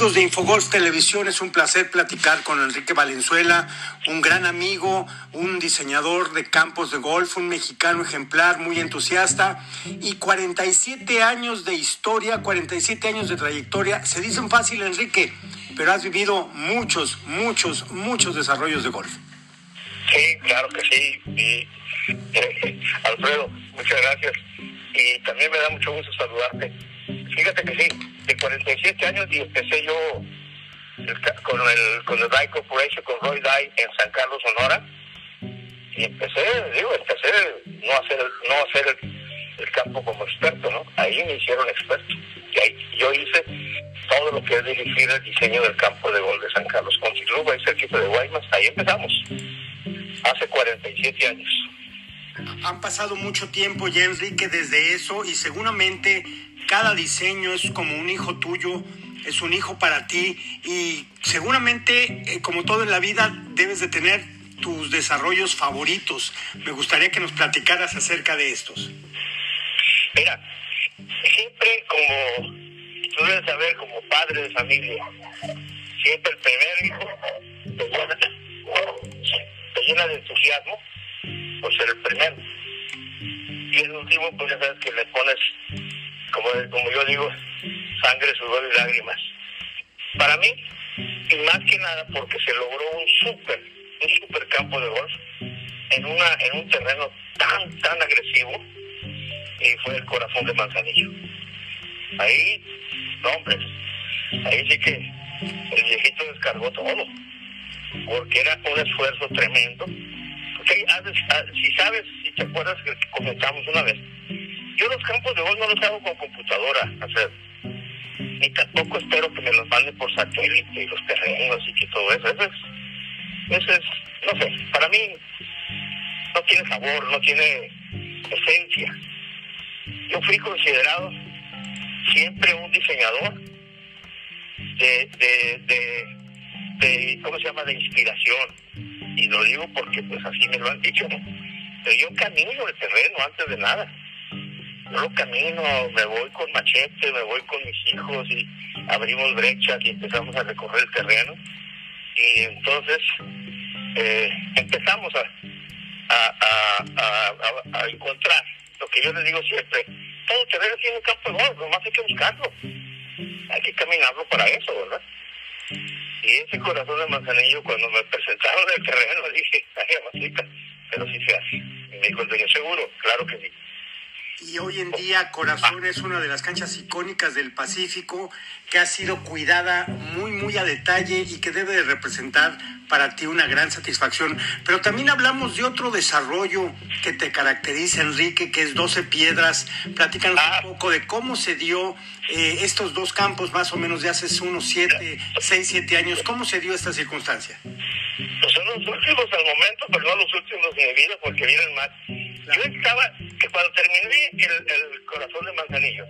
Amigos de Infogolf Televisión, es un placer platicar con Enrique Valenzuela, un gran amigo, un diseñador de campos de golf, un mexicano ejemplar, muy entusiasta y 47 años de historia, 47 años de trayectoria. Se dicen fácil, Enrique, pero has vivido muchos, muchos, muchos desarrollos de golf. Sí, claro que sí. Eh, Alfredo, muchas gracias. Y también me da mucho gusto saludarte. Fíjate que sí, de 47 años y empecé yo con el con el Dye Corporation, con Roy Dye en San Carlos, Sonora. Y empecé, digo, empecé no hacer, no hacer el, campo como experto, ¿no? Ahí me hicieron experto. Y ahí yo hice todo lo que es dirigir el diseño del campo de gol de San Carlos Country Club, ahí cerquita de Guaymas, ahí empezamos, hace 47 años. Han pasado mucho tiempo ya, Enrique, desde eso y seguramente cada diseño es como un hijo tuyo, es un hijo para ti y seguramente, eh, como todo en la vida, debes de tener tus desarrollos favoritos. Me gustaría que nos platicaras acerca de estos. Mira, siempre como, tú debes saber, como padre de familia, siempre el primer hijo te llena, te llena de entusiasmo por ser el primero. Y el último, pues ya sabes que le pones como, como yo digo, sangre, sudor y lágrimas. Para mí, y más que nada porque se logró un súper, un super campo de golf en, una, en un terreno tan, tan agresivo, y fue el corazón de Manzanillo. Ahí, no hombre, ahí sí que el viejito descargó todo, porque era un esfuerzo tremendo. Porque si sabes, si te acuerdas que comentamos una vez, yo los campos de golf no los hago con computadora, hacer. Ni tampoco espero que me los manden por satélite y los terrenos y que todo eso. Eso es, no sé, para mí no tiene sabor, no tiene esencia. Yo fui considerado siempre un diseñador de, de, de, ¿cómo se llama?, de inspiración. Y lo digo porque pues así me lo han dicho. Pero yo camino el terreno antes de nada yo camino, me voy con machete, me voy con mis hijos y abrimos brechas y empezamos a recorrer el terreno. Y entonces eh, empezamos a, a, encontrar lo que yo les digo siempre. Todo terreno tiene un campo de golf, nomás hay que buscarlo. Hay que caminarlo para eso, ¿verdad? Y ese corazón de manzanillo, cuando me presentaron el terreno, dije, ay, amasita, pero sí se hace. Y me dijo seguro, claro que sí y hoy en día Corazón es una de las canchas icónicas del Pacífico que ha sido cuidada muy, muy a detalle y que debe de representar para ti una gran satisfacción. Pero también hablamos de otro desarrollo que te caracteriza, Enrique, que es 12 Piedras. Platícanos un poco de cómo se dio eh, estos dos campos más o menos de hace unos 7, 6, 7 años. ¿Cómo se dio esta circunstancia? Pues son los últimos al momento, pero no los últimos de mi vida porque vienen más. Yo estaba, cuando terminé el, corazón de Manzanillo,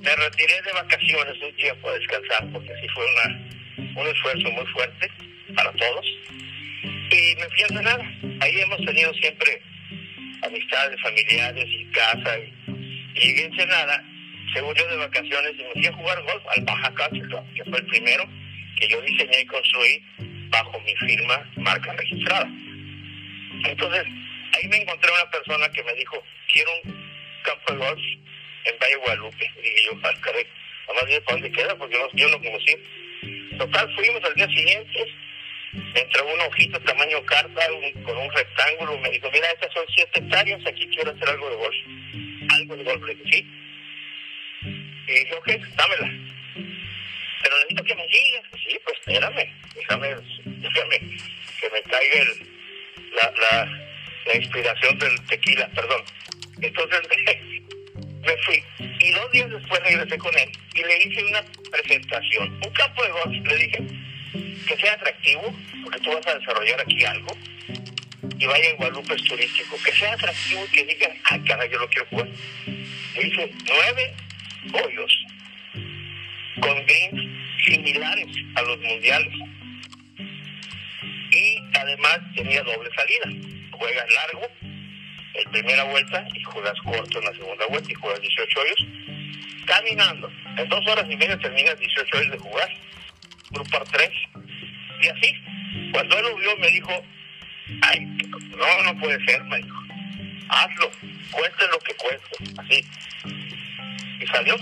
me retiré de vacaciones un tiempo a descansar porque sí fue una, un esfuerzo muy fuerte para todos. Y me fui a Ensenada. Ahí hemos tenido siempre amistades, familiares y casa. Y, y llegué a Ensenada, según yo de vacaciones, y me fui a jugar golf al Baja Country que fue el primero que yo diseñé y construí bajo mi firma marca registrada. Entonces, ahí me encontré una persona que me dijo, quiero un campo de golf en Valle Guadalupe. Y dije yo, ah, caray, más bien, ¿para dónde queda? Porque yo no conocí. Total, fuimos al día siguiente, entró un ojito tamaño carta con un rectángulo, me dijo, mira, estas son siete hectáreas, aquí quiero hacer algo de golf. Algo de golf, le dije, sí. Y dije, ok, dámela. Pero necesito que me digas. Sí, pues espérame, déjame, déjame que me caiga el, la, la la inspiración del tequila, perdón. Entonces me fui. Y dos días después regresé con él y le hice una presentación, un campo de golf, le dije que sea atractivo, porque tú vas a desarrollar aquí algo y vaya en Guadalupe turístico, que sea atractivo y que diga, ay cara, yo lo quiero jugar. Le hice nueve hoyos con greens similares a los mundiales. Y además tenía doble salida juegas largo en primera vuelta y juegas corto en la segunda vuelta y juegas 18 hoyos, caminando En dos horas y media terminas 18 horas de jugar, grupar tres. Y así, cuando él lo vio, me dijo, ay, no, no puede ser, me dijo. Hazlo, cueste lo que cueste, así. Y salió.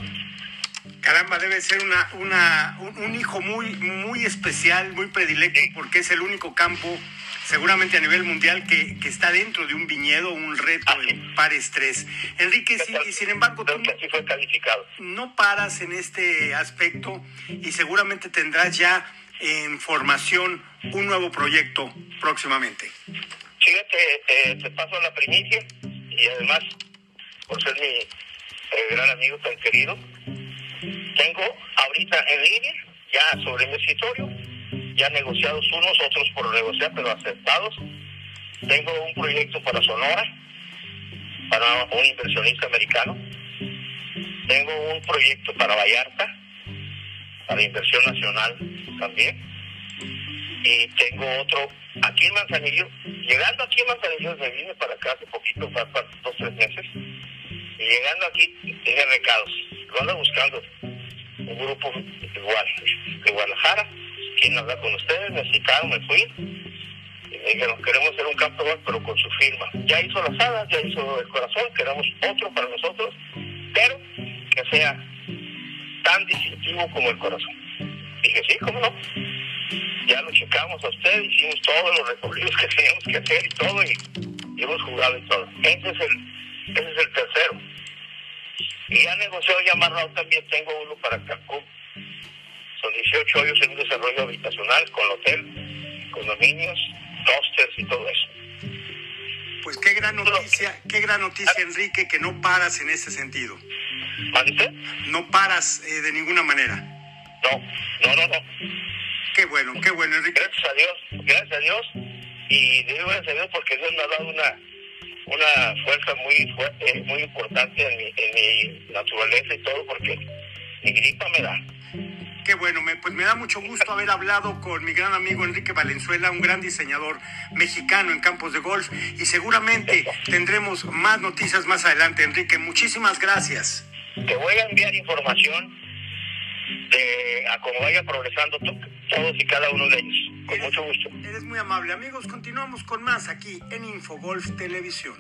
Caramba, debe ser una, una, un, hijo muy, muy especial, muy predilecto, porque es el único campo, seguramente a nivel mundial, que, que está dentro de un viñedo, un reto Así. en par estrés. Enrique, sí, y sin embargo, tú Creo que así fue calificado. no paras en este aspecto y seguramente tendrás ya en formación un nuevo proyecto próximamente. Fíjate, eh, te paso la primicia y además, por ser mi eh, gran amigo tan querido, tengo ahorita en línea, ya sobre mi escritorio, ya negociados unos, otros por negociar, pero aceptados. Tengo un proyecto para Sonora, para un inversionista americano. Tengo un proyecto para Vallarta, para inversión nacional también. Y tengo otro aquí en Manzanillo. Llegando aquí en Manzanillo, me vine para acá hace poquito, para, para dos, tres meses. Y llegando aquí, tenía recados. Lo ando buscando un grupo igual de Guadalajara. ¿Quién habla con ustedes? Me citaron, me fui. Y me dijeron, queremos hacer un campo gol, pero con su firma. Ya hizo las alas, ya hizo el corazón, queremos otro para nosotros, pero que sea tan distintivo como el corazón. Dije, sí, ¿cómo no? Ya lo checamos a usted, hicimos todos los recorridos que teníamos que hacer y todo, y, y hemos jugado y todo. Ese es el, ese es el tercero. Y ya negociado y amarrado también tengo uno para Cancún. Son 18 hoyos en un desarrollo habitacional con hotel, condominios, hostels y todo eso. Pues qué gran noticia, qué gran noticia, Enrique, que no paras en ese sentido. ¿Más usted? No paras eh, de ninguna manera. No, no, no, no. Qué bueno, qué bueno, Enrique. Gracias a Dios, gracias a Dios. Y digo gracias a Dios porque Dios me ha dado una, una fuerza muy fuerte, muy importante en mi, en mi naturaleza y todo, porque mi gripa me da. Qué bueno, me, pues me da mucho gusto haber hablado con mi gran amigo Enrique Valenzuela, un gran diseñador mexicano en campos de golf y seguramente tendremos más noticias más adelante, Enrique. Muchísimas gracias. Te voy a enviar información de a cómo vaya progresando to- todos y cada uno de ellos. Con mucho gusto. Eres muy amable. Amigos, continuamos con más aquí en Infogolf Televisión.